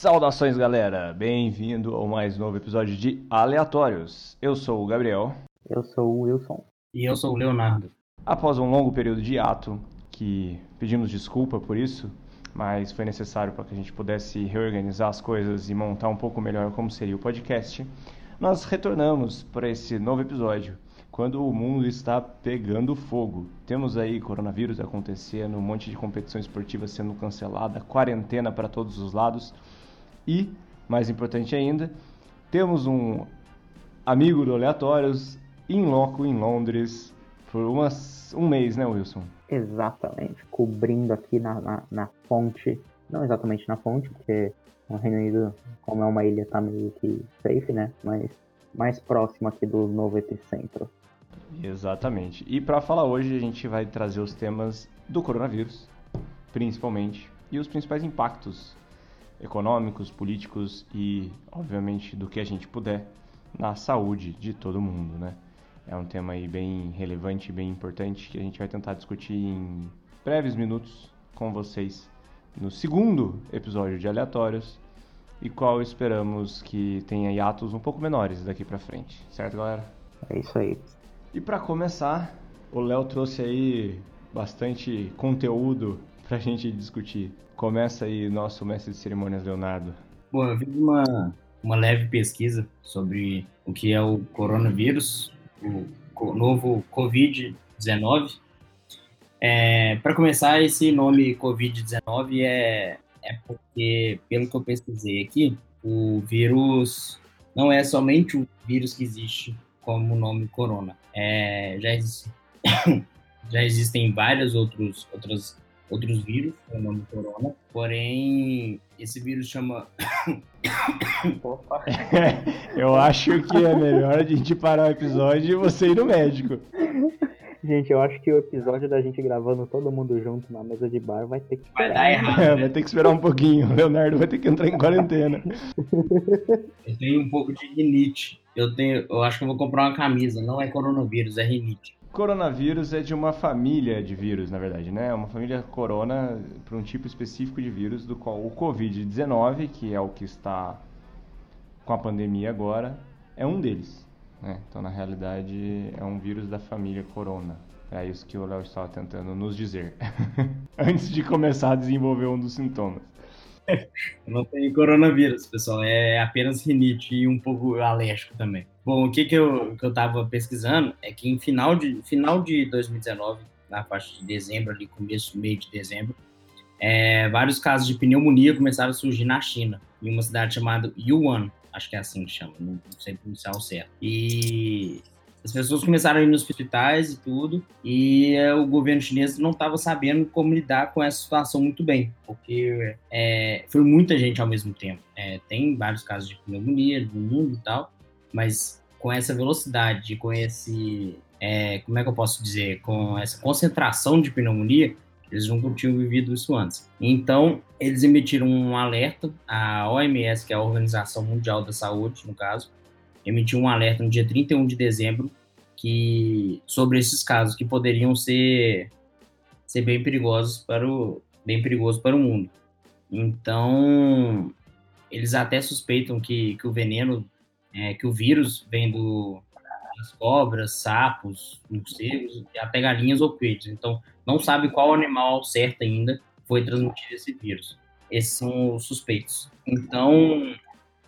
Saudações, galera! Bem-vindo ao mais novo episódio de Aleatórios. Eu sou o Gabriel. Eu sou o Wilson. E eu sou o Leonardo. Após um longo período de ato, que pedimos desculpa por isso, mas foi necessário para que a gente pudesse reorganizar as coisas e montar um pouco melhor como seria o podcast, nós retornamos para esse novo episódio quando o mundo está pegando fogo. Temos aí coronavírus acontecendo, um monte de competição esportiva sendo cancelada, quarentena para todos os lados e, mais importante ainda, temos um amigo do Aleatórios em loco em Londres por umas, um mês, né, Wilson? Exatamente, cobrindo aqui na, na, na fonte, não exatamente na fonte, porque o Reino Unido, como é uma ilha, tá meio que safe, né? Mas mais próximo aqui do novo epicentro. Exatamente. E para falar hoje, a gente vai trazer os temas do coronavírus, principalmente, e os principais impactos econômicos, políticos e, obviamente, do que a gente puder na saúde de todo mundo, né? É um tema aí bem relevante, bem importante que a gente vai tentar discutir em breves minutos com vocês no segundo episódio de Aleatórios e qual esperamos que tenha hiatos um pouco menores daqui para frente, certo, galera? É isso aí. E para começar, o Léo trouxe aí bastante conteúdo para a gente discutir. Começa aí nosso mestre de cerimônias, Leonardo. Bom, eu fiz uma, uma leve pesquisa sobre o que é o coronavírus, o novo Covid-19. É, para começar, esse nome Covid-19 é, é porque, pelo que eu pesquisei aqui, o vírus não é somente o vírus que existe como o nome corona. É, já, existe, já existem vários outros, outros, outros vírus o nome corona, porém esse vírus chama. Eu acho que é melhor a gente parar o episódio e você ir no médico. Gente, eu acho que o episódio da gente gravando todo mundo junto na mesa de bar vai ter que esperar. Vai dar errado. É, vai ter que esperar um pouquinho. O Leonardo vai ter que entrar em quarentena. Eu tenho um pouco de rinite. Eu tenho, eu acho que eu vou comprar uma camisa. Não é coronavírus, é rinite. Coronavírus é de uma família de vírus, na verdade, né? É uma família corona para um tipo específico de vírus, do qual o Covid-19, que é o que está com a pandemia agora, é um deles. Né? Então, na realidade, é um vírus da família corona. É isso que o Léo estava tentando nos dizer. Antes de começar a desenvolver um dos sintomas. Não tem coronavírus, pessoal. É apenas rinite e um pouco alérgico também. Bom, o que, que, eu, que eu tava pesquisando é que em final de, final de 2019, na faixa de dezembro, ali, começo, meio de dezembro, é, vários casos de pneumonia começaram a surgir na China, em uma cidade chamada Yuan, acho que é assim que chama, não sei pronunciar o certo. E as pessoas começaram a ir nos hospitais e tudo, e é, o governo chinês não estava sabendo como lidar com essa situação muito bem, porque é, foi muita gente ao mesmo tempo. É, tem vários casos de pneumonia no mundo e tal, mas com essa velocidade, com esse. É, como é que eu posso dizer? Com essa concentração de pneumonia, eles nunca tinham vivido isso antes. Então, eles emitiram um alerta, a OMS, que é a Organização Mundial da Saúde, no caso, emitiu um alerta no dia 31 de dezembro que sobre esses casos que poderiam ser ser bem perigosos para o bem perigoso para o mundo. Então, eles até suspeitam que, que o veneno, é, que o vírus vem do, das cobras, sapos, morcegos, até galinhas ou peixes. Então, não sabe qual animal certo ainda foi transmitido esse vírus. Esses são os suspeitos. Então,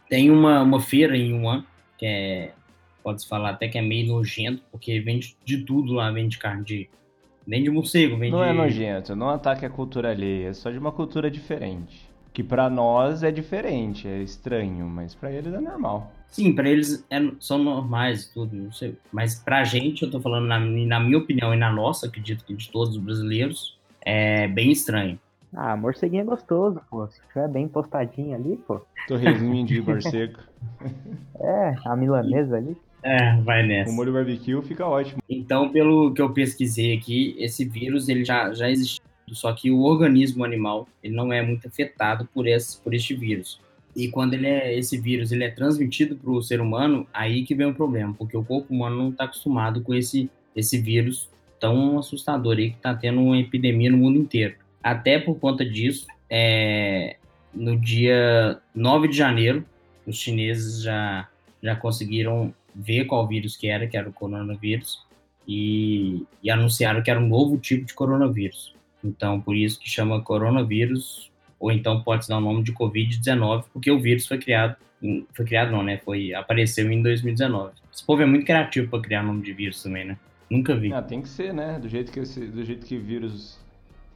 tem uma, uma feira em Wuhan, que é, pode-se falar até que é meio nojento, porque vende de tudo lá, vende carne de. Vende morcego, vende. Não é nojento, não ataque a cultura alheia, é só de uma cultura diferente. Que para nós é diferente, é estranho, mas para eles é normal. Sim, para eles é, são normais tudo, não sei. Mas pra gente, eu tô falando na, na minha opinião e na nossa, acredito que de todos os brasileiros, é bem estranho. Ah, morceguinho é gostoso, pô. Se tiver bem tostadinho ali, pô. Torresminho de morcego. é, a milanesa ali. É, vai nessa. O molho barbecue fica ótimo. Então, pelo que eu pesquisei aqui, esse vírus ele já, já existe, só que o organismo animal ele não é muito afetado por esse, por este vírus. E quando ele é, esse vírus ele é transmitido para o ser humano, aí que vem o problema, porque o corpo humano não está acostumado com esse, esse vírus tão assustador aí que está tendo uma epidemia no mundo inteiro. Até por conta disso, é, no dia 9 de janeiro, os chineses já, já conseguiram ver qual vírus que era, que era o coronavírus, e, e anunciaram que era um novo tipo de coronavírus. Então, por isso que chama coronavírus, ou então pode dar o nome de Covid-19, porque o vírus foi criado, foi criado não, né? Foi, apareceu em 2019. Esse povo é muito criativo para criar nome de vírus também, né? Nunca vi. Ah, tem que ser, né? Do jeito que esse, do jeito que vírus,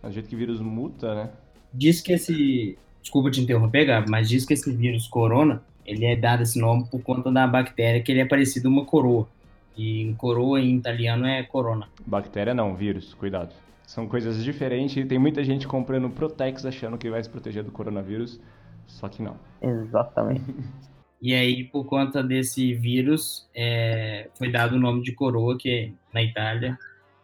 do jeito que vírus muta, né? Diz que esse, desculpa te interromper, Gabi, mas diz que esse vírus corona, ele é dado esse nome por conta da bactéria que ele é parecido uma coroa. E em coroa em italiano é corona. Bactéria não, vírus, cuidado. São coisas diferentes e tem muita gente comprando Protex achando que vai se proteger do coronavírus, só que não. Exatamente. E aí, por conta desse vírus, é, foi dado o nome de coroa, que na Itália,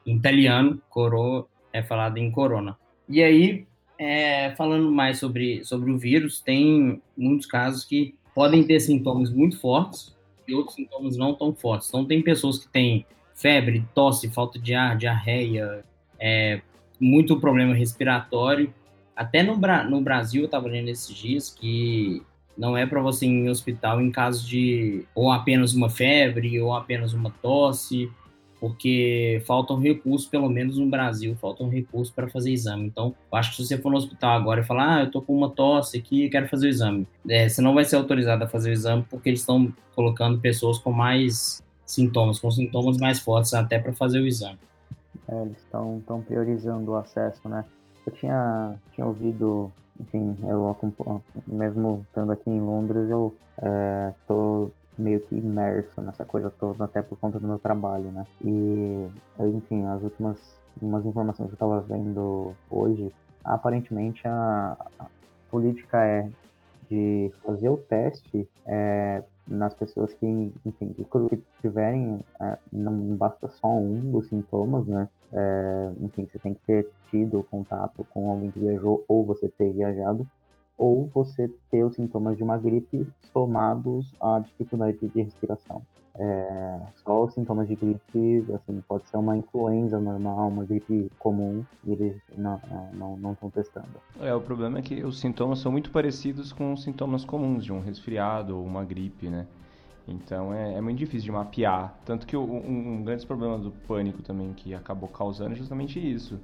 em italiano, coroa é falado em corona. E aí, é, falando mais sobre, sobre o vírus, tem muitos casos que podem ter sintomas muito fortes, e outros sintomas não tão fortes. Então, tem pessoas que têm febre, tosse, falta de ar, diarreia, é, muito problema respiratório. Até no, no Brasil, eu estava lendo esses dias que não é para você ir em hospital em caso de ou apenas uma febre ou apenas uma tosse porque faltam recursos, pelo menos no Brasil, faltam recursos para fazer exame. Então, eu acho que se você for no hospital agora e falar, ah, eu tô com uma tosse aqui, quero fazer o exame, é, você não vai ser autorizado a fazer o exame porque eles estão colocando pessoas com mais sintomas, com sintomas mais fortes até para fazer o exame. É, eles estão priorizando o acesso, né? Eu tinha, tinha ouvido, enfim, eu mesmo estando aqui em Londres, eu estou é, meio que imerso nessa coisa toda, até por conta do meu trabalho, né? E, enfim, as últimas umas informações que eu estava vendo hoje, aparentemente a, a, política é de fazer o teste é, nas pessoas que, enfim, que tiverem, é, não basta só um dos sintomas, né? É, enfim, você tem que ter tido contato com alguém que viajou ou você ter viajado ou você ter os sintomas de uma gripe somados à dificuldade de respiração. É, só os sintomas de gripe, assim, pode ser uma influenza normal, uma gripe comum, e eles não estão não, não testando. É, o problema é que os sintomas são muito parecidos com os sintomas comuns de um resfriado ou uma gripe, né? Então é, é muito difícil de mapear. Tanto que um, um grande problema do pânico também que acabou causando é justamente isso.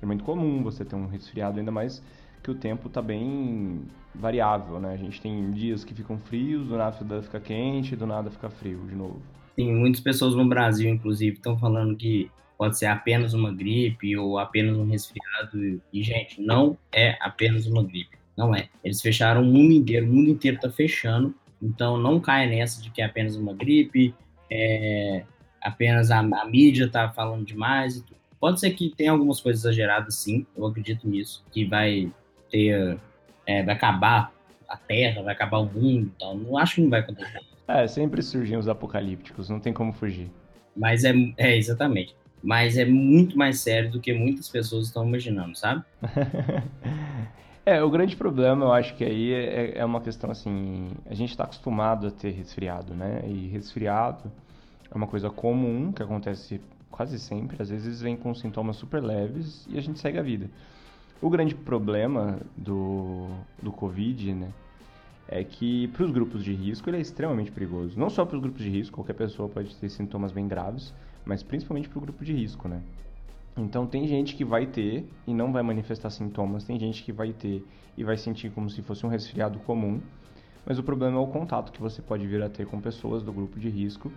É muito comum você ter um resfriado, ainda mais que o tempo está bem variável, né? A gente tem dias que ficam frios, do nada fica quente, do nada fica frio de novo. Tem muitas pessoas no Brasil, inclusive, estão falando que pode ser apenas uma gripe ou apenas um resfriado. E, gente, não é apenas uma gripe. Não é. Eles fecharam o mundo inteiro, o mundo inteiro está fechando. Então não caia nessa de que é apenas uma gripe, é apenas a, a mídia está falando demais e tudo. Pode ser que tenha algumas coisas exageradas, sim, eu acredito nisso, que vai ter, é, vai acabar a Terra, vai acabar o mundo então Não acho que não vai acontecer. É, sempre surgem os apocalípticos, não tem como fugir. Mas é, é exatamente. Mas é muito mais sério do que muitas pessoas estão imaginando, sabe? é, o grande problema, eu acho que aí é, é uma questão assim, a gente está acostumado a ter resfriado, né? E resfriado é uma coisa comum que acontece quase sempre, às vezes vem com sintomas super leves e a gente segue a vida. O grande problema do, do Covid, né, é que para os grupos de risco ele é extremamente perigoso. Não só para os grupos de risco, qualquer pessoa pode ter sintomas bem graves, mas principalmente para o grupo de risco, né? Então tem gente que vai ter e não vai manifestar sintomas, tem gente que vai ter e vai sentir como se fosse um resfriado comum, mas o problema é o contato que você pode vir a ter com pessoas do grupo de risco,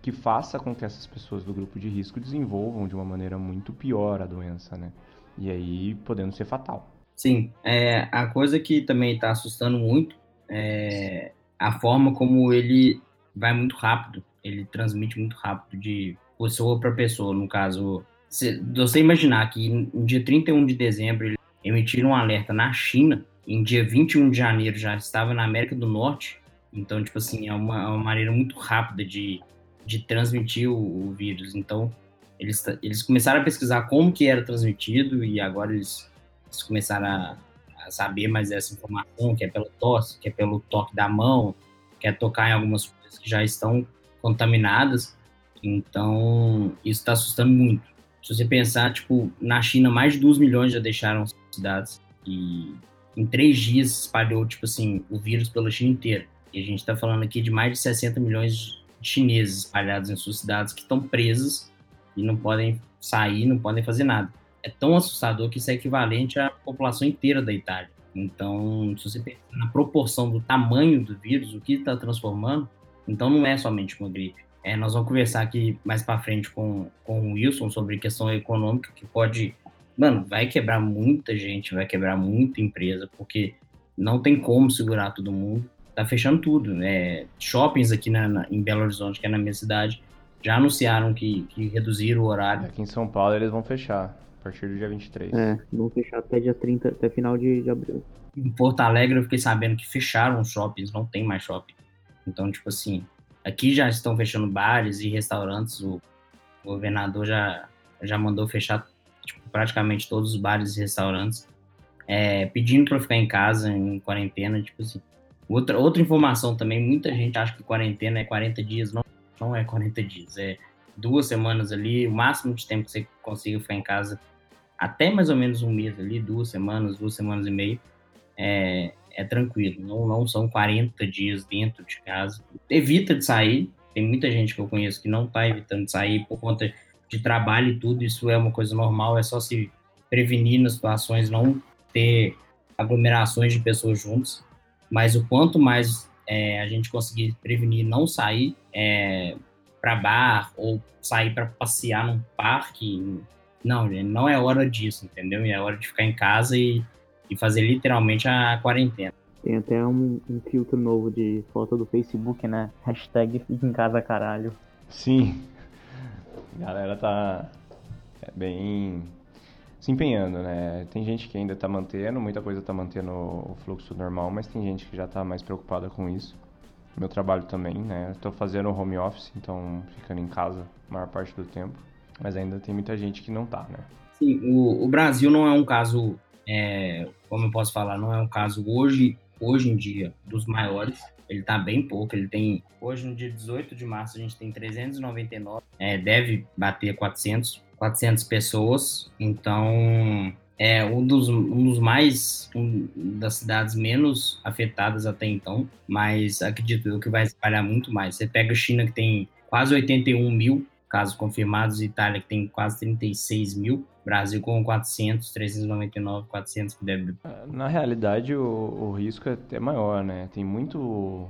que faça com que essas pessoas do grupo de risco desenvolvam de uma maneira muito pior a doença, né? E aí podendo ser fatal. Sim, é, a coisa que também está assustando muito é a forma como ele vai muito rápido, ele transmite muito rápido de pessoa para pessoa. No caso, se você imaginar que no dia 31 de dezembro ele emitiram um alerta na China, em dia 21 de janeiro já estava na América do Norte, então, tipo assim, é uma, é uma maneira muito rápida de, de transmitir o, o vírus. Então, eles, eles começaram a pesquisar como que era transmitido e agora eles, eles começaram a, a, saber mais dessa informação, que é pelo tosse, que é pelo toque da mão, que é tocar em algumas coisas que já estão contaminadas. Então, isso está assustando muito. Se você pensar, tipo, na China, mais de 2 milhões já deixaram cidades. E, em três dias espalhou, tipo assim, o vírus pela China inteira. E a gente está falando aqui de mais de 60 milhões de chineses espalhados em suas cidades que estão presos e não podem sair, não podem fazer nada. É tão assustador que isso é equivalente à população inteira da Itália. Então, se você pensar na proporção do tamanho do vírus, o que está transformando, então não é somente uma gripe. É, nós vamos conversar aqui mais para frente com, com o Wilson sobre questão econômica, que pode, mano, vai quebrar muita gente, vai quebrar muita empresa, porque não tem como segurar todo mundo. Tá fechando tudo, né? Shoppings aqui na, na, em Belo Horizonte, que é na minha cidade, já anunciaram que, que reduziram o horário. Aqui em São Paulo eles vão fechar a partir do dia 23. É, vão fechar até dia 30, até final de, de abril. Em Porto Alegre eu fiquei sabendo que fecharam os shoppings, não tem mais shopping. Então, tipo assim, aqui já estão fechando bares e restaurantes, o governador já, já mandou fechar tipo, praticamente todos os bares e restaurantes, é, pedindo para ficar em casa, em quarentena, tipo assim. Outra, outra informação também, muita gente acha que quarentena é 40 dias, não, não é 40 dias, é duas semanas ali, o máximo de tempo que você consiga ficar em casa, até mais ou menos um mês ali, duas semanas, duas semanas e meio, é, é tranquilo, não, não são 40 dias dentro de casa. Evita de sair, tem muita gente que eu conheço que não está evitando de sair por conta de trabalho e tudo, isso é uma coisa normal, é só se prevenir nas situações, não ter aglomerações de pessoas juntas, mas o quanto mais é, a gente conseguir prevenir não sair é, para bar ou sair para passear num parque, não, não é hora disso, entendeu? É hora de ficar em casa e, e fazer literalmente a quarentena. Tem até um, um, filtro novo de foto do Facebook, né? Hashtag fica em casa caralho. Sim. A galera tá é bem se empenhando, né? Tem gente que ainda está mantendo, muita coisa está mantendo o fluxo normal, mas tem gente que já está mais preocupada com isso. Meu trabalho também, né? Estou fazendo home office, então ficando em casa a maior parte do tempo, mas ainda tem muita gente que não está, né? Sim, o, o, Brasil não é um caso, é, como eu posso falar, não é um caso hoje, hoje em dia dos maiores. Ele está bem pouco, ele tem, hoje no dia 18 de março a gente tem 399, é, deve bater 400, 400 pessoas, então é um dos, um dos mais, um das cidades menos afetadas até então, mas acredito eu que vai espalhar muito mais. Você pega a China que tem quase 81 mil casos confirmados, Itália que tem quase 36 mil, Brasil com 400, 399, 400 que deve... Na realidade o, o risco é até maior, né? Tem muito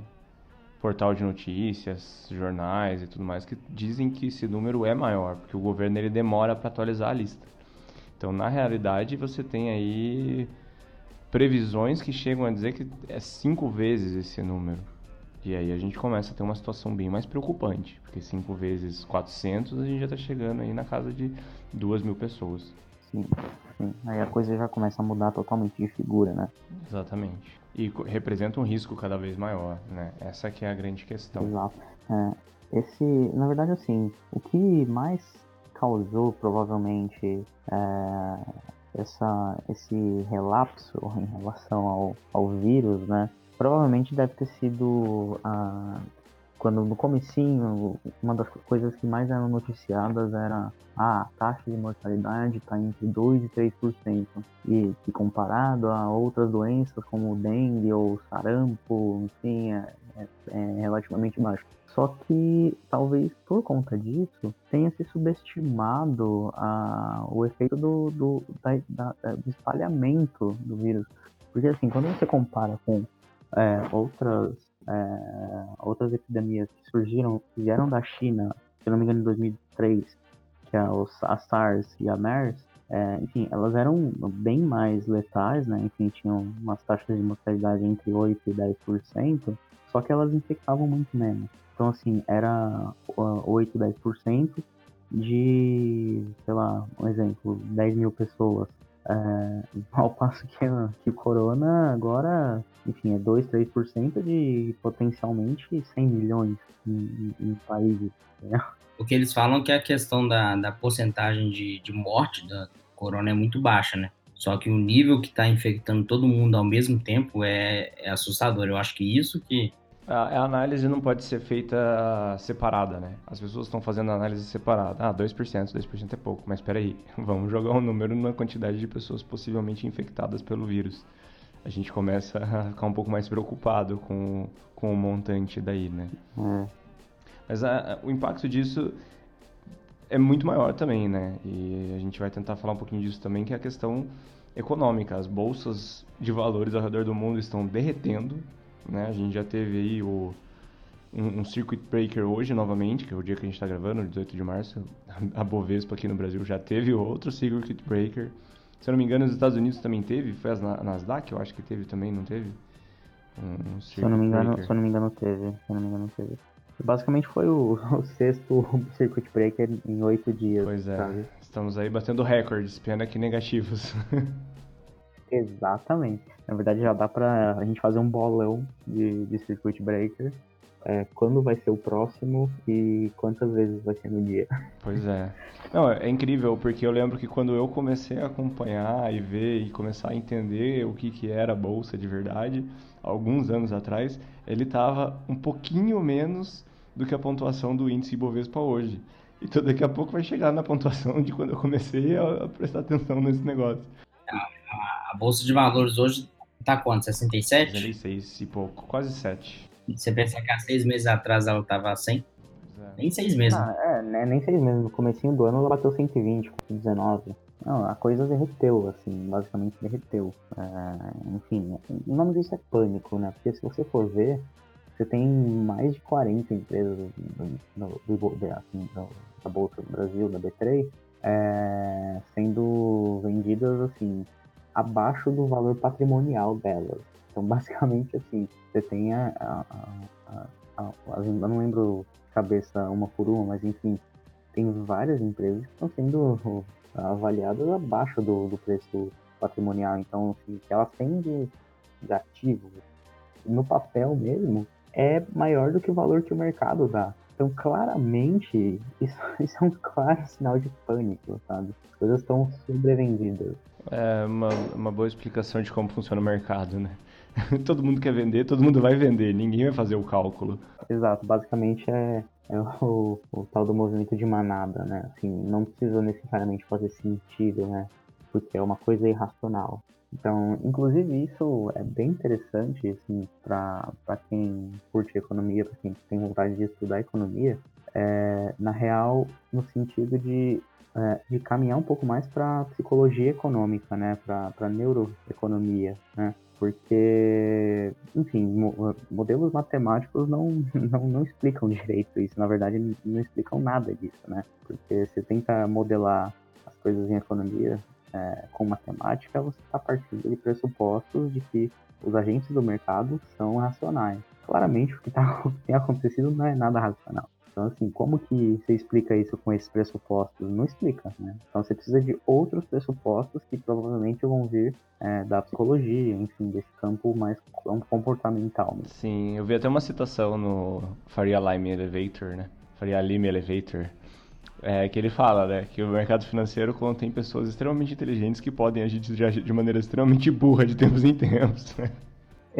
portal de notícias, jornais e tudo mais que dizem que esse número é maior, porque o governo ele demora para atualizar a lista. Então, na realidade, você tem aí previsões que chegam a dizer que é cinco vezes esse número. E aí a gente começa a ter uma situação bem mais preocupante, porque cinco vezes 400 a gente já está chegando aí na casa de duas mil pessoas. Sim, sim. Aí a coisa já começa a mudar totalmente de figura, né? Exatamente e representa um risco cada vez maior, né? Essa que é a grande questão. Exato. É, esse, na verdade, assim, o que mais causou provavelmente é, essa, esse relapso em relação ao, ao vírus, né? Provavelmente deve ter sido a, quando no comecinho, uma das coisas que mais eram noticiadas era ah, a taxa de mortalidade está entre 2% e 3%, e que comparado a outras doenças como dengue ou sarampo, enfim, é, é, é relativamente baixo. Só que talvez por conta disso tenha se subestimado a, o efeito do, do, da, da, do espalhamento do vírus. Porque assim, quando você compara com é, outras é, outras epidemias que surgiram, que vieram da China, se não me engano, em 2003, que é os, a SARS e a MERS, é, enfim, elas eram bem mais letais, né? Enfim, tinham umas taxas de mortalidade entre 8% e 10%, só que elas infectavam muito menos. Então, assim, era 8, 10% de, sei lá, um exemplo, 10 mil pessoas. É, ao passo que, que corona agora, enfim, é 2, 3% de potencialmente 100 milhões em, em países. Né? O que eles falam é que a questão da, da porcentagem de, de morte da corona é muito baixa, né? Só que o nível que está infectando todo mundo ao mesmo tempo é, é assustador. Eu acho que isso que a, análise não pode ser feita separada, né? As pessoas estão fazendo a análise separada. Ah, 2%, 2% é pouco, mas espera aí, vamos jogar um número na quantidade de pessoas possivelmente infectadas pelo vírus. a gente começa a ficar um pouco mais preocupado com, com o montante daí, né? É. Mas a, a, o impacto disso é muito maior também, né? E a gente vai tentar falar um pouquinho disso também, que é a questão econômica. As bolsas de valores ao redor do mundo estão derretendo, né? A gente já teve aí o, um, um circuit breaker hoje novamente, que é o dia que a gente está gravando, 18 de março. A Bovespa aqui no Brasil já teve outro circuit breaker. Se eu não me engano, nos Estados Unidos também teve. Foi a Nasdaq, eu acho que teve também, não teve? Um, um se, eu não me engano, se eu não me engano, teve. Se eu não me engano, teve. Basicamente foi o, o sexto circuit breaker em oito dias. Pois é. Sabe? Estamos aí batendo recordes, pena que negativos. Exatamente. Na verdade, já dá pra a gente fazer um bolão de, de circuit breaker. É, quando vai ser o próximo e quantas vezes vai ser no dia. Pois é. Não, é incrível, porque eu lembro que quando eu comecei a acompanhar e ver e começar a entender o que, que era a bolsa de verdade, alguns anos atrás, ele estava um pouquinho menos do que a pontuação do índice Ibovespa hoje. Então daqui a pouco vai chegar na pontuação de quando eu comecei a, prestar atenção nesse negócio. A, a Bolsa de Valores hoje está quanto? 67? 66 e pouco, quase 7. Você pensa que há seis meses atrás ela estava 100? É. Nem seis meses. Ah, é, né, nem seis meses. No comecinho do ano ela bateu 120, 19. Não, a coisa derreteu, assim, basicamente derreteu. É, enfim, o nome disso é pânico, né? Porque se você for ver, você tem mais de 40 empresas do, do, do, assim, da Bolsa do Brasil, da B3, é, sendo vendidas assim abaixo do valor patrimonial delas. Então, basicamente, assim, você tem a, a, a, a, eu não lembro cabeça uma por uma, mas enfim, tem várias empresas que estão sendo avaliadas abaixo do, do preço patrimonial. Então, assim, o que elas têm de, de ativo no papel mesmo é maior do que o valor que o mercado dá. Então, claramente, isso, isso é um claro sinal de pânico, sabe? As coisas estão sobrevendidas. É uma, uma boa explicação de como funciona o mercado, né? todo mundo quer vender, todo mundo vai vender, ninguém vai fazer o cálculo. Exato, basicamente é, é o, o, tal do movimento de manada, né? Assim, não precisa necessariamente fazer sentido, né? Porque é uma coisa irracional. Então, inclusive isso é bem interessante assim, para quem curte economia, para quem tem vontade de estudar economia, é, na real, no sentido de, é, de caminhar um pouco mais para psicologia econômica, né, para neuroeconomia, né, porque, enfim, mo modelos matemáticos não, não, não explicam direito isso, na verdade não explicam nada disso, né, porque você tenta modelar as coisas em economia, é, com matemática, você está partindo de pressupostos de que os agentes do mercado são racionais. Claramente, o que, tá, o que tem acontecido não é nada racional. Então, assim, como que você explica isso com esses pressupostos? Não explica, né? Então, você precisa de outros pressupostos que provavelmente vão vir é, da psicologia, enfim, desse campo mais comportamental. Né? Sim, eu vi até uma citação no Faria Lime Elevator, né? Faria Lime Elevator, é, que ele fala, né, que o mercado financeiro contém pessoas extremamente inteligentes que podem agir de, de maneira extremamente burra de tempos em tempos. Né?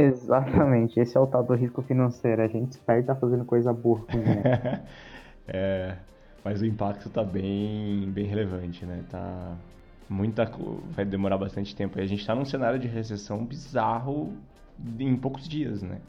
Exatamente, esse é o tal do risco financeiro. A gente espera estar tá fazendo coisa burra com é, mas o impacto está bem, bem relevante, né? Tá muita, vai demorar bastante tempo. E a gente está num cenário de recessão bizarro em poucos dias, né?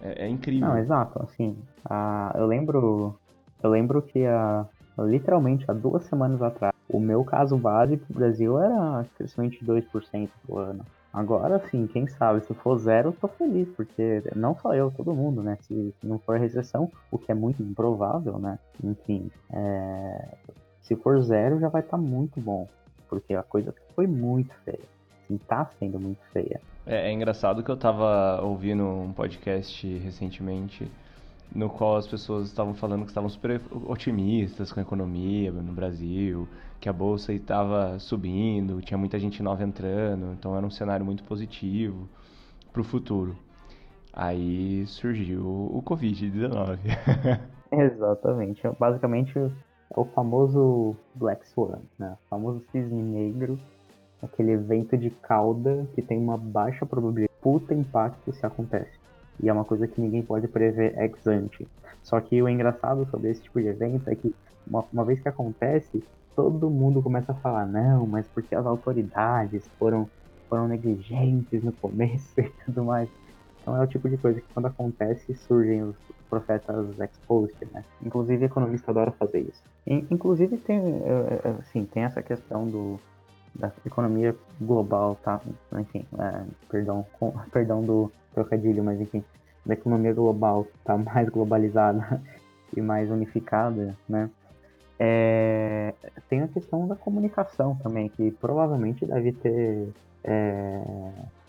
É, é incrível. Não, exato. Assim, a, eu lembro, eu lembro que a literalmente há duas semanas atrás. O meu caso base para o Brasil era crescimento de 2% por ano. Agora sim, quem sabe, se for zero, eu tô feliz, porque não só eu, todo mundo, né? Se, se não for recessão, o que é muito improvável, né? Enfim, é... se for zero, já vai estar tá muito bom, porque a coisa foi muito feia. Assim, tá sendo muito feia. É, é engraçado que eu tava ouvindo um podcast recentemente no qual as pessoas estavam falando que estavam super otimistas com a economia no Brasil, que a bolsa estava subindo, tinha muita gente nova entrando, então era um cenário muito positivo para o futuro. Aí surgiu o Covid-19. Exatamente. Basicamente é o famoso Black Swan, né? O famoso cisne negro, aquele evento de cauda que tem uma baixa probabilidade, puta impacto se acontece. E é uma coisa que ninguém pode prever ex ante. Só que o engraçado sobre esse tipo de evento é que, uma, uma vez que acontece, todo mundo começa a falar, não, mas porque as autoridades foram foram negligentes no começo e tudo mais. Então é o tipo de coisa que quando acontece surgem os profetas exposed, né? Inclusive economista adora fazer isso. Inclusive tem, assim, tem essa questão do da economia global, tá? Enfim, é, perdão, com, perdão do trocadilho, mas enfim, da economia global tá mais globalizada e mais unificada, né? É, tem a questão da comunicação também, que provavelmente deve ter é,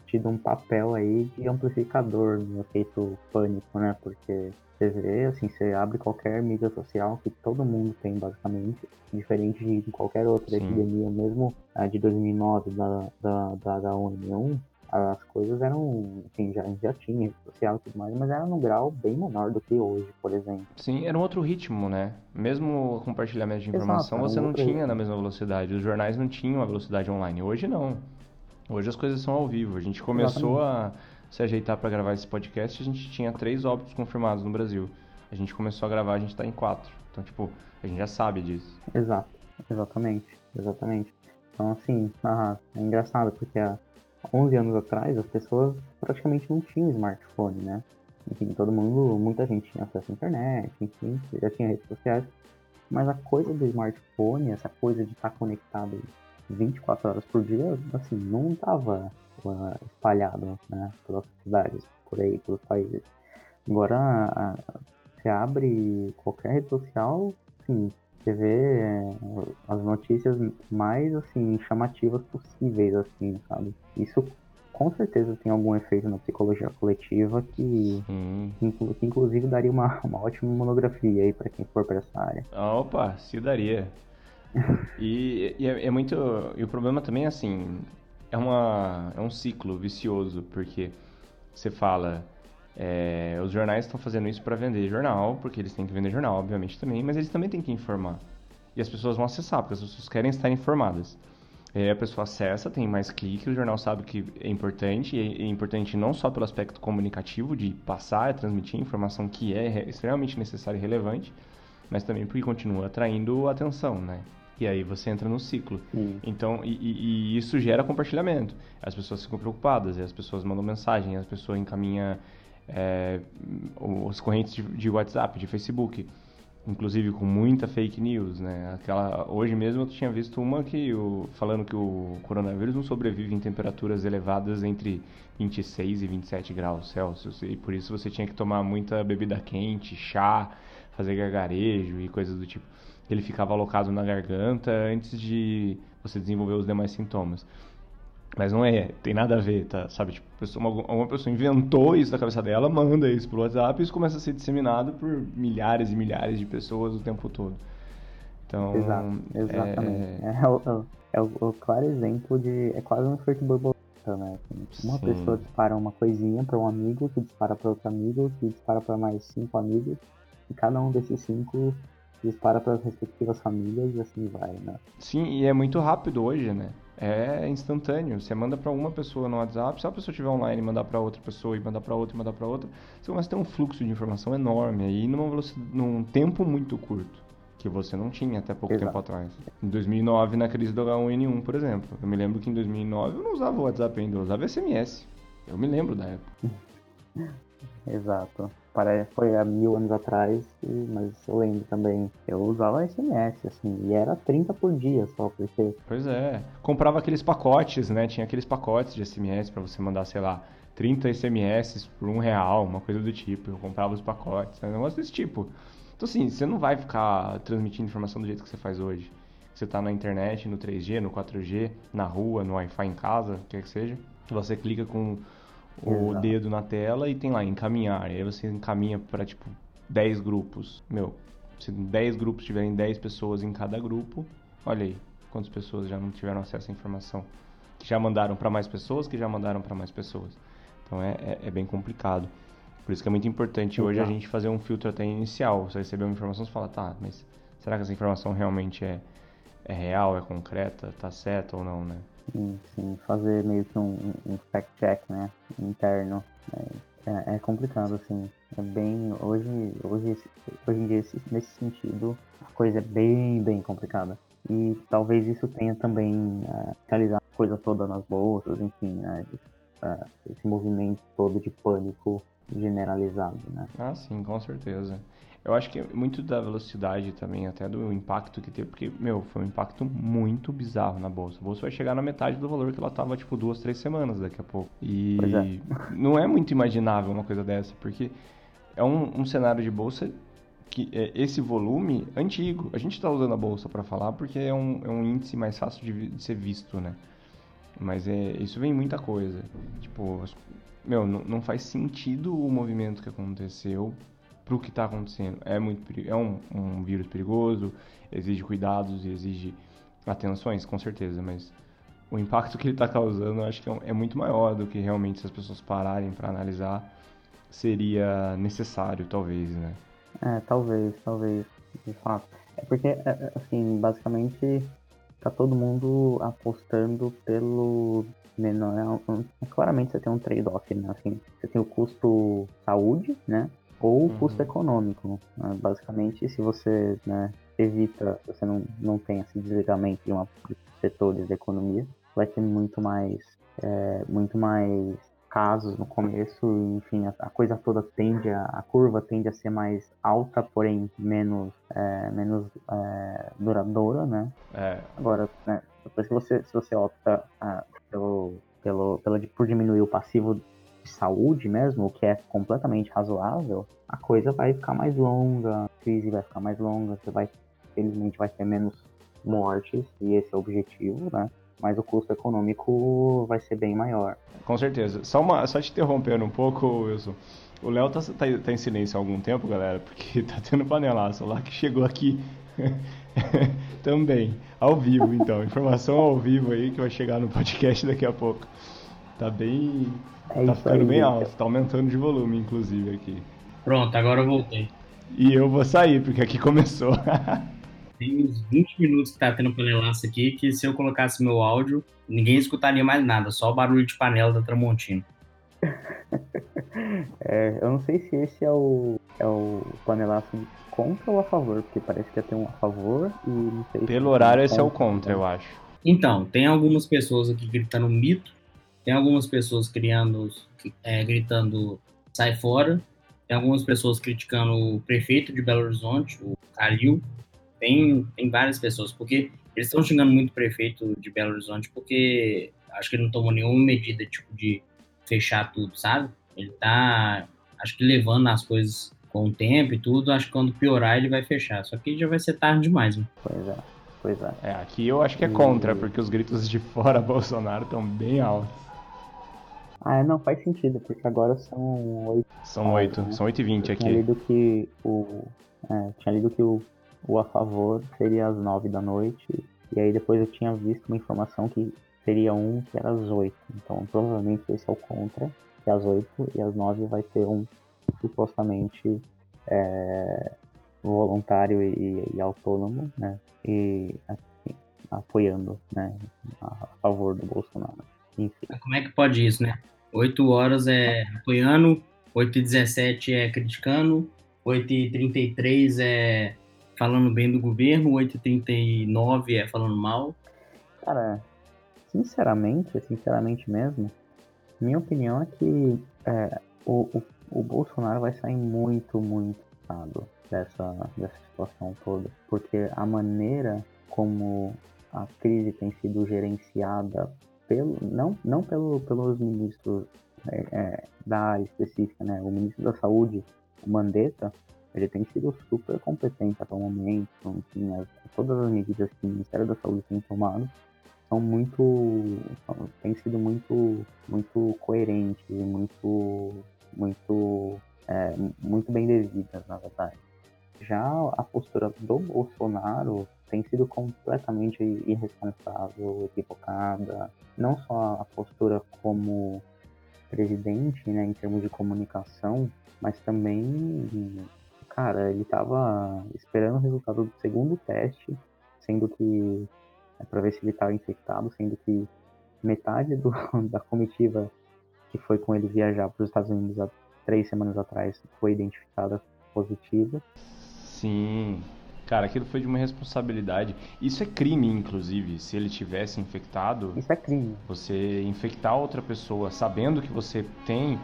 tido um papel aí de amplificador no efeito pânico, né? Porque você vê, assim, você abre qualquer mídia social que todo mundo tem, basicamente, diferente de qualquer outra Sim. epidemia, mesmo a de 2009 da, da, da H1N1, as coisas eram, enfim, já, já tinha rede social e tudo mais, mas era num grau bem menor do que hoje, por exemplo. Sim, era um outro ritmo, né? Mesmo o compartilhamento de informação, Exato, você não tinha ritmo. na mesma velocidade. Os jornais não tinham a velocidade online. Hoje não. Hoje as coisas são ao vivo. A gente começou Exatamente. a se ajeitar para gravar esse podcast, a gente tinha três óbitos confirmados no Brasil. A gente começou a gravar, a gente está em quatro. Então, tipo, a gente já sabe disso. Exato, exatamente, exatamente. Então, assim, ah, é engraçado, porque há 11 anos atrás as pessoas praticamente não tinham smartphone, né? Enfim, todo mundo, muita gente tinha acesso à internet, enfim, já tinha redes sociais. Mas a coisa do smartphone, essa coisa de estar conectado 24 horas por dia, assim, não estava uh, espalhado, né, pelas cidades, por aí, pelos países. Agora, você abre qualquer rede social, assim, você vê é, as notícias mais, assim, chamativas possíveis, assim, sabe? Isso com certeza tem algum efeito na psicologia coletiva que, que, que, inclusive daria uma, uma ótima monografia aí para quem for para essa área. Opa, se daria. e, e é, é, muito. E o problema também é assim: é, uma, é um ciclo vicioso, porque você fala. É, os jornais estão fazendo isso para vender jornal, porque eles têm que vender jornal, obviamente também, mas eles também têm que informar. E as pessoas vão acessar, porque as pessoas querem estar informadas. É, a pessoa acessa, tem mais clique, o jornal sabe que é importante, e é importante não só pelo aspecto comunicativo, de passar, transmitir informação que é extremamente necessária e relevante, mas também porque continua atraindo atenção, né? E aí você entra no ciclo. Sim. Então, e, e, isso gera compartilhamento. As pessoas ficam preocupadas, as pessoas mandam mensagem, as pessoas encaminham é, os correntes de, de, WhatsApp, de Facebook, inclusive com muita fake news, né? Aquela, hoje mesmo eu tinha visto uma que o, falando que o coronavírus não sobrevive em temperaturas elevadas entre 26 e 27 graus Celsius e por isso você tinha que tomar muita bebida quente, chá, fazer gargarejo e coisas do tipo ele ficava alocado na garganta antes de você desenvolver os demais sintomas. Mas não é, tem nada a ver, tá? Sabe, tipo, pessoa, uma, uma pessoa inventou isso da cabeça dela, manda isso pro WhatsApp e isso começa a ser disseminado por milhares e milhares de pessoas o tempo todo. Então, Exato, exatamente. É, é, o, é o, o, claro exemplo de. É quase um efeito borboleta, né? Uma Sim. pessoa dispara uma coisinha para um amigo, que dispara para outro amigo, que dispara para mais cinco amigos, e cada um desses cinco dispara para as respectivas famílias e assim vai, né? Sim, e é muito rápido hoje, né? É instantâneo. Você manda para uma pessoa no WhatsApp, se a pessoa estiver online, mandar para outra pessoa e mandar para outra e mandar para outra, você começa a ter um fluxo de informação enorme aí numa velocidade, num tempo muito curto, que você não tinha até pouco Exato. tempo atrás. Em 2009, na crise do H1N1, por exemplo, eu me lembro que em 2009 eu não usava o WhatsApp ainda, eu usava SMS. Eu me lembro da época. Exato. Parece, foi há mil anos atrás, mas eu lembro também. Eu usava SMS, assim, e era 30 por dia só, porque. Pois é. Comprava aqueles pacotes, né? Tinha aqueles pacotes de SMS para você mandar, sei lá, 30 SMS por um real, uma coisa do tipo. Eu comprava os pacotes, né? um negócio desse tipo. Então, assim, você não vai ficar transmitindo informação do jeito que você faz hoje. Você tá na internet, no 3G, no 4G, na rua, no Wi-Fi em casa, quer que seja. Você clica com o Exato. dedo na tela e tem lá encaminhar. E aí você encaminha para tipo 10 grupos. Meu, se 10 grupos tiverem 10 pessoas em cada grupo, olha aí quantas pessoas já não tiveram acesso à informação. Que já mandaram para mais pessoas, que já mandaram para mais pessoas. Então é, é, é, bem complicado. Por isso que é muito importante hoje a gente fazer um filtro até inicial. Você receber uma informação, você fala, tá, mas será que essa informação realmente é, é real, é concreta, tá certa ou não, né? Fazer meio que um, um fact-check, né, interno. É, é, complicado, assim. É bem. Hoje, hoje, hoje em dia, nesse sentido, a coisa é bem, bem complicada. E talvez isso tenha também uh, realizado coisa toda nas bolsas, enfim, né? Esse movimento todo de pânico generalizado, né? Ah, sim, com certeza. Eu acho que é muito da velocidade também, até do impacto que teve, porque, meu, foi um impacto muito bizarro na bolsa. A bolsa vai chegar na metade do valor que ela tava, tipo, duas, três semanas daqui a pouco. E é. não é muito imaginável uma coisa dessa, porque é um, um cenário de bolsa que é esse volume antigo. A gente está usando a bolsa para falar porque é um, é um índice mais fácil de, de ser visto, né? Mas é, isso vem muita coisa. Tipo, meu, não, não faz sentido o movimento que aconteceu para o que está acontecendo. É, muito, é um, um vírus perigoso, exige cuidados e exige atenções, com certeza, mas o impacto que ele está causando acho que é, é, muito maior do que realmente se as pessoas pararem para analisar seria necessário, talvez, né? É, talvez, talvez, de fato. É porque, é, é, assim, basicamente tá todo mundo apostando pelo menor. Claramente você tem um trade-off, né? Assim, você tem o custo saúde, né? Ou uhum. custo econômico. Né? Basicamente, se você né, evita, você não, não tem esse desligamento de, uma, de setores da economia, vai ter muito mais, é, muito mais casos no começo, enfim, a, a, coisa toda tende a, a curva tende a ser mais alta, porém menos, é, menos é, duradoura, né? É. Agora, né, depois que você, se você opta ah, pelo, pelo, pelo, por diminuir o passivo de saúde mesmo, o que é completamente razoável, a coisa vai ficar mais longa, a crise vai ficar mais longa, você vai, felizmente, vai ter menos mortes, e esse é o objetivo, né? Mas o custo econômico vai ser bem maior. Com certeza. Só, uma, só te interrompendo um pouco, Wilson. O Léo tá, tá, tá, em silêncio há algum tempo, galera, porque tá tendo panelaço lá que chegou aqui também, ao vivo, então. Informação ao vivo aí que vai chegar no podcast daqui a pouco. Tá bem. É tá ficando aí, bem alto, tá aumentando de volume, inclusive, aqui. Pronto, agora eu voltei. E eu vou sair, porque aqui começou. Tem uns 20 minutos que tá tendo panelaço aqui, que se eu colocasse meu áudio, ninguém escutaria mais nada, só o barulho de panela da Tramontina. é, eu não sei se esse é o, é o panelaço contra ou a favor, porque parece que ia ter um a favor e não sei Pelo horário, esse é o contra, eu acho. Então, tem algumas pessoas aqui gritando mito, tem algumas pessoas criando, é, gritando sai fora. Tem algumas pessoas criticando o prefeito de Belo Horizonte, o Calil. Tem, tem várias pessoas, porque eles estão xingando muito o prefeito de Belo Horizonte porque acho que ele não tomou nenhuma medida tipo de fechar tudo, sabe? Ele tá, acho que levando as coisas com o tempo e tudo, acho que quando piorar ele vai fechar. Só que já vai ser tarde demais, né? Pois é, pois é. É, aqui eu acho que é contra, porque os gritos de fora Bolsonaro estão bem altos. Ah, não, faz sentido, porque agora são oito. São oito, né? são oito e vinte aqui. Tinha lido que o. É, tinha lido que o, o a favor seria às nove da noite. E aí depois eu tinha visto uma informação que seria um que era às oito. Então provavelmente esse é o contra, que é às oito, e às nove vai ter um supostamente é, voluntário e, e, autônomo, né? E assim, apoiando, né? A favor do Bolsonaro. Enfim. Como é que pode isso, né? 8 horas é apoiando, 8 e 17 é criticando, 8 e 33 é falando bem do governo, 8 e 39 é falando mal. Cara, sinceramente, sinceramente mesmo, minha opinião é que é, o, o, o, Bolsonaro vai sair muito, muito cansado dessa, dessa situação toda. Porque a maneira como a crise tem sido gerenciada pelo, não, não pelo, pelos ministros é, é, da área específica, né? O ministro da Saúde, o Mandetta, ele tem sido super competente até o momento, enfim, as, todas as medidas que o Ministério da Saúde tem tomado são muito, são, tem sido muito, muito coerentes, muito, muito, é, muito bem devidas, na verdade. Já a postura do Bolsonaro tem sido completamente irresponsável, equivocada. Não só a postura como presidente, né, em termos de comunicação, mas também, cara, ele estava esperando o resultado do segundo teste, sendo que é para ver se ele estava infectado, sendo que metade do, da comitiva que foi com ele viajar para os Estados Unidos há três semanas atrás foi identificada positiva. Sim. Cara, aquilo foi de uma responsabilidade. Isso é crime, inclusive, se ele tivesse infectado. Isso é crime. Você infectar outra pessoa sabendo que você tem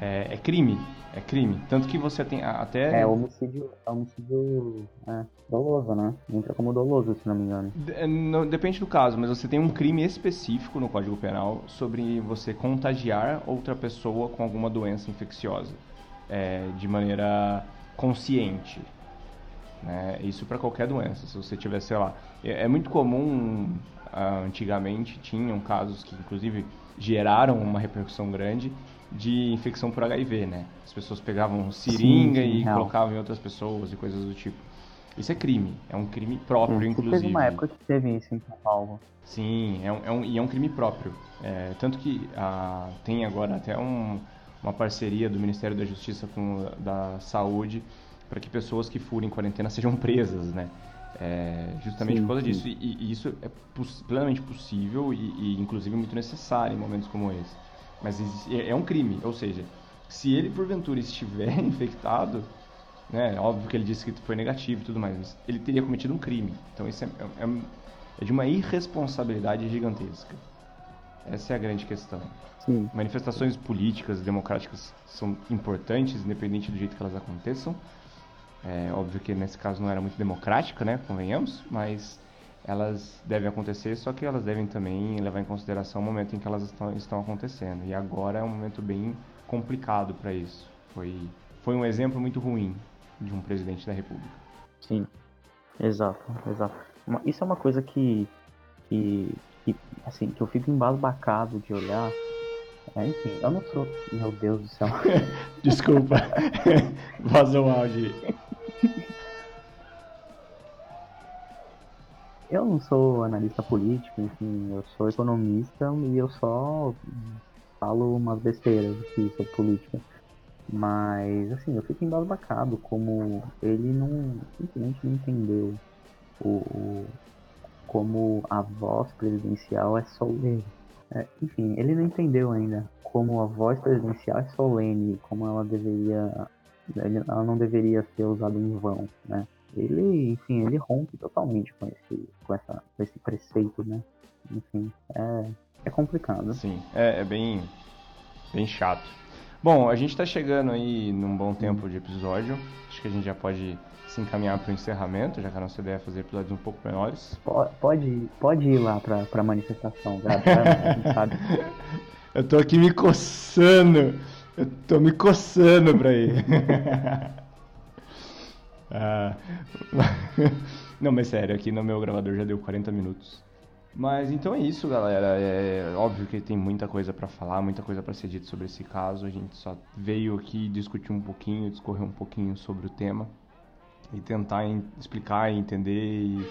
é, é crime. É crime. Tanto que você tem até. É homicídio, é homicídio é, doloso, né? Entra como doloso, se não me engano. É, não, depende do caso, mas você tem um crime específico no Código Penal sobre você contagiar outra pessoa com alguma doença infecciosa é, de maneira consciente. Né? Isso para qualquer doença. Se você tiver, sei lá. É, é muito comum, ah, antigamente, tinham casos que, inclusive, geraram uma repercussão grande de infecção por HIV, né? As pessoas pegavam seringa sim, sim, e real. colocavam em outras pessoas e coisas do tipo. Isso é crime, é um crime próprio, sim, inclusive. Teve uma época que teve isso em São Paulo. Sim, é um, é um, e é um crime próprio. É, tanto que ah, tem agora até um, uma parceria do Ministério da Justiça com da Saúde para que pessoas que furem quarentena sejam presas, né? É, justamente sim, por causa sim. disso. E, e, isso é plenamente possível e, e, inclusive, muito necessário em momentos como esse. Mas é, é um crime, ou seja, se ele porventura estiver infectado, né, óbvio que ele disse que foi negativo e tudo mais, mas ele teria cometido um crime. Então isso é, é, é, é de uma irresponsabilidade gigantesca. Essa é a grande questão. Sim. Manifestações políticas e democráticas são importantes, independente do jeito que elas aconteçam. É óbvio que nesse caso não era muito democrática, né, convenhamos, mas elas devem acontecer, só que elas devem também levar em consideração o momento em que elas estão, estão acontecendo. E agora é um momento bem complicado para isso. Foi, foi um exemplo muito ruim de um presidente da República. Sim, exato, exato. Isso é uma coisa que, que, que assim, que eu fico embasbacado de olhar. É, enfim, eu não sou. Meu Deus do céu. Desculpa. Vazou o áudio. Eu não sou analista político, enfim, eu sou economista e eu só falo umas besteiras aqui sobre política. Mas, assim, eu fico embasbacado como ele não, simplesmente não entendeu o, o como a voz presidencial é solene. É, enfim, ele não entendeu ainda como a voz presidencial é solene, como ela deveria, ela não deveria ser usada em vão, né? Ele, enfim, ele rompe totalmente com esse, com essa, com esse preceito, né? Enfim, é, é complicado. Sim, é, é bem, bem chato. Bom, a gente está chegando aí num bom tempo de episódio. Acho que a gente já pode se encaminhar para o encerramento, já que a nossa ideia é fazer episódios um pouco menores. Pode, pode ir lá para a manifestação, sabe? Eu tô aqui me coçando. Eu tô me coçando para ir. Ah, não, mas sério, aqui no meu gravador já deu 40 minutos. Mas então é isso, galera. É óbvio que tem muita coisa para falar, muita coisa para ser dito sobre esse caso. A gente só veio aqui discutir um pouquinho, discorrer um pouquinho sobre o tema e tentar explicar, entender e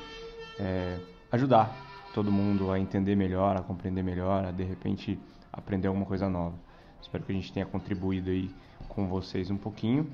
é, ajudar todo mundo a entender melhor, a compreender melhor, a de repente aprender alguma coisa nova. Espero que a gente tenha contribuído aí com vocês um pouquinho.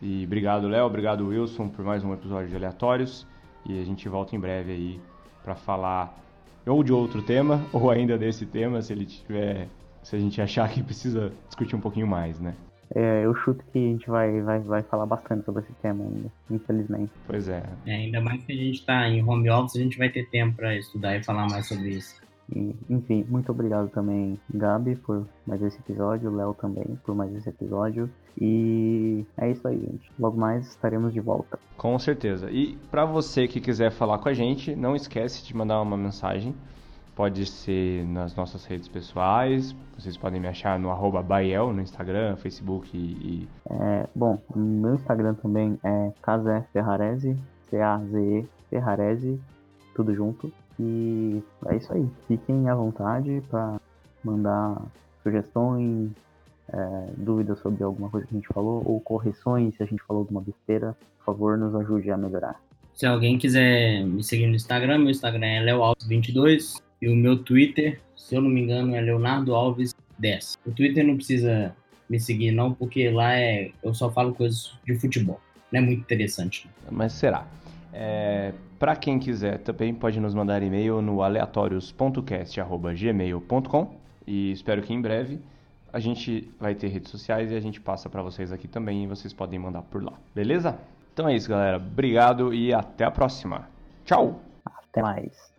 E obrigado, Léo, obrigado, Wilson, por mais um episódio de Aleatórios. E a gente volta em breve aí para falar ou de outro tema, ou ainda desse tema, se ele tiver. Se a gente achar que precisa discutir um pouquinho mais, né? É, eu chuto que a gente vai, vai, vai falar bastante sobre esse tema ainda, infelizmente. Pois é. é ainda mais que a gente está em home office, a gente vai ter tempo para estudar e falar mais sobre isso. E, enfim, muito obrigado também, Gabi, por mais esse episódio, Léo também por mais esse episódio. E é isso aí, gente. Logo mais estaremos de volta. Com certeza. E para você que quiser falar com a gente, não esquece de mandar uma mensagem. Pode ser nas nossas redes pessoais. Vocês podem me achar no arroba Bael, no Instagram, Facebook e. É, bom, meu Instagram também é Casé Ferrarese, C-A-Z-E Ferrarese, tudo junto. E é isso aí. Fiquem à vontade para mandar sugestões, é, dúvidas sobre alguma coisa que a gente falou, ou correções se a gente falou alguma besteira. Por favor, nos ajude a melhorar. Se alguém quiser me seguir no Instagram, meu Instagram é leoalves22 e o meu Twitter, se eu não me engano, é Leonardo Alves 10. O Twitter não precisa me seguir não, porque lá é eu só falo coisas de futebol. Não é muito interessante. Mas será? É, Para quem quiser, também pode nos mandar e-mail no aleatórios.cast.gmail.com e espero que em breve a gente vai ter redes sociais e a gente passa para vocês aqui também e vocês podem mandar por lá, beleza? Então é isso, galera. Obrigado e até a próxima. Tchau! Até mais.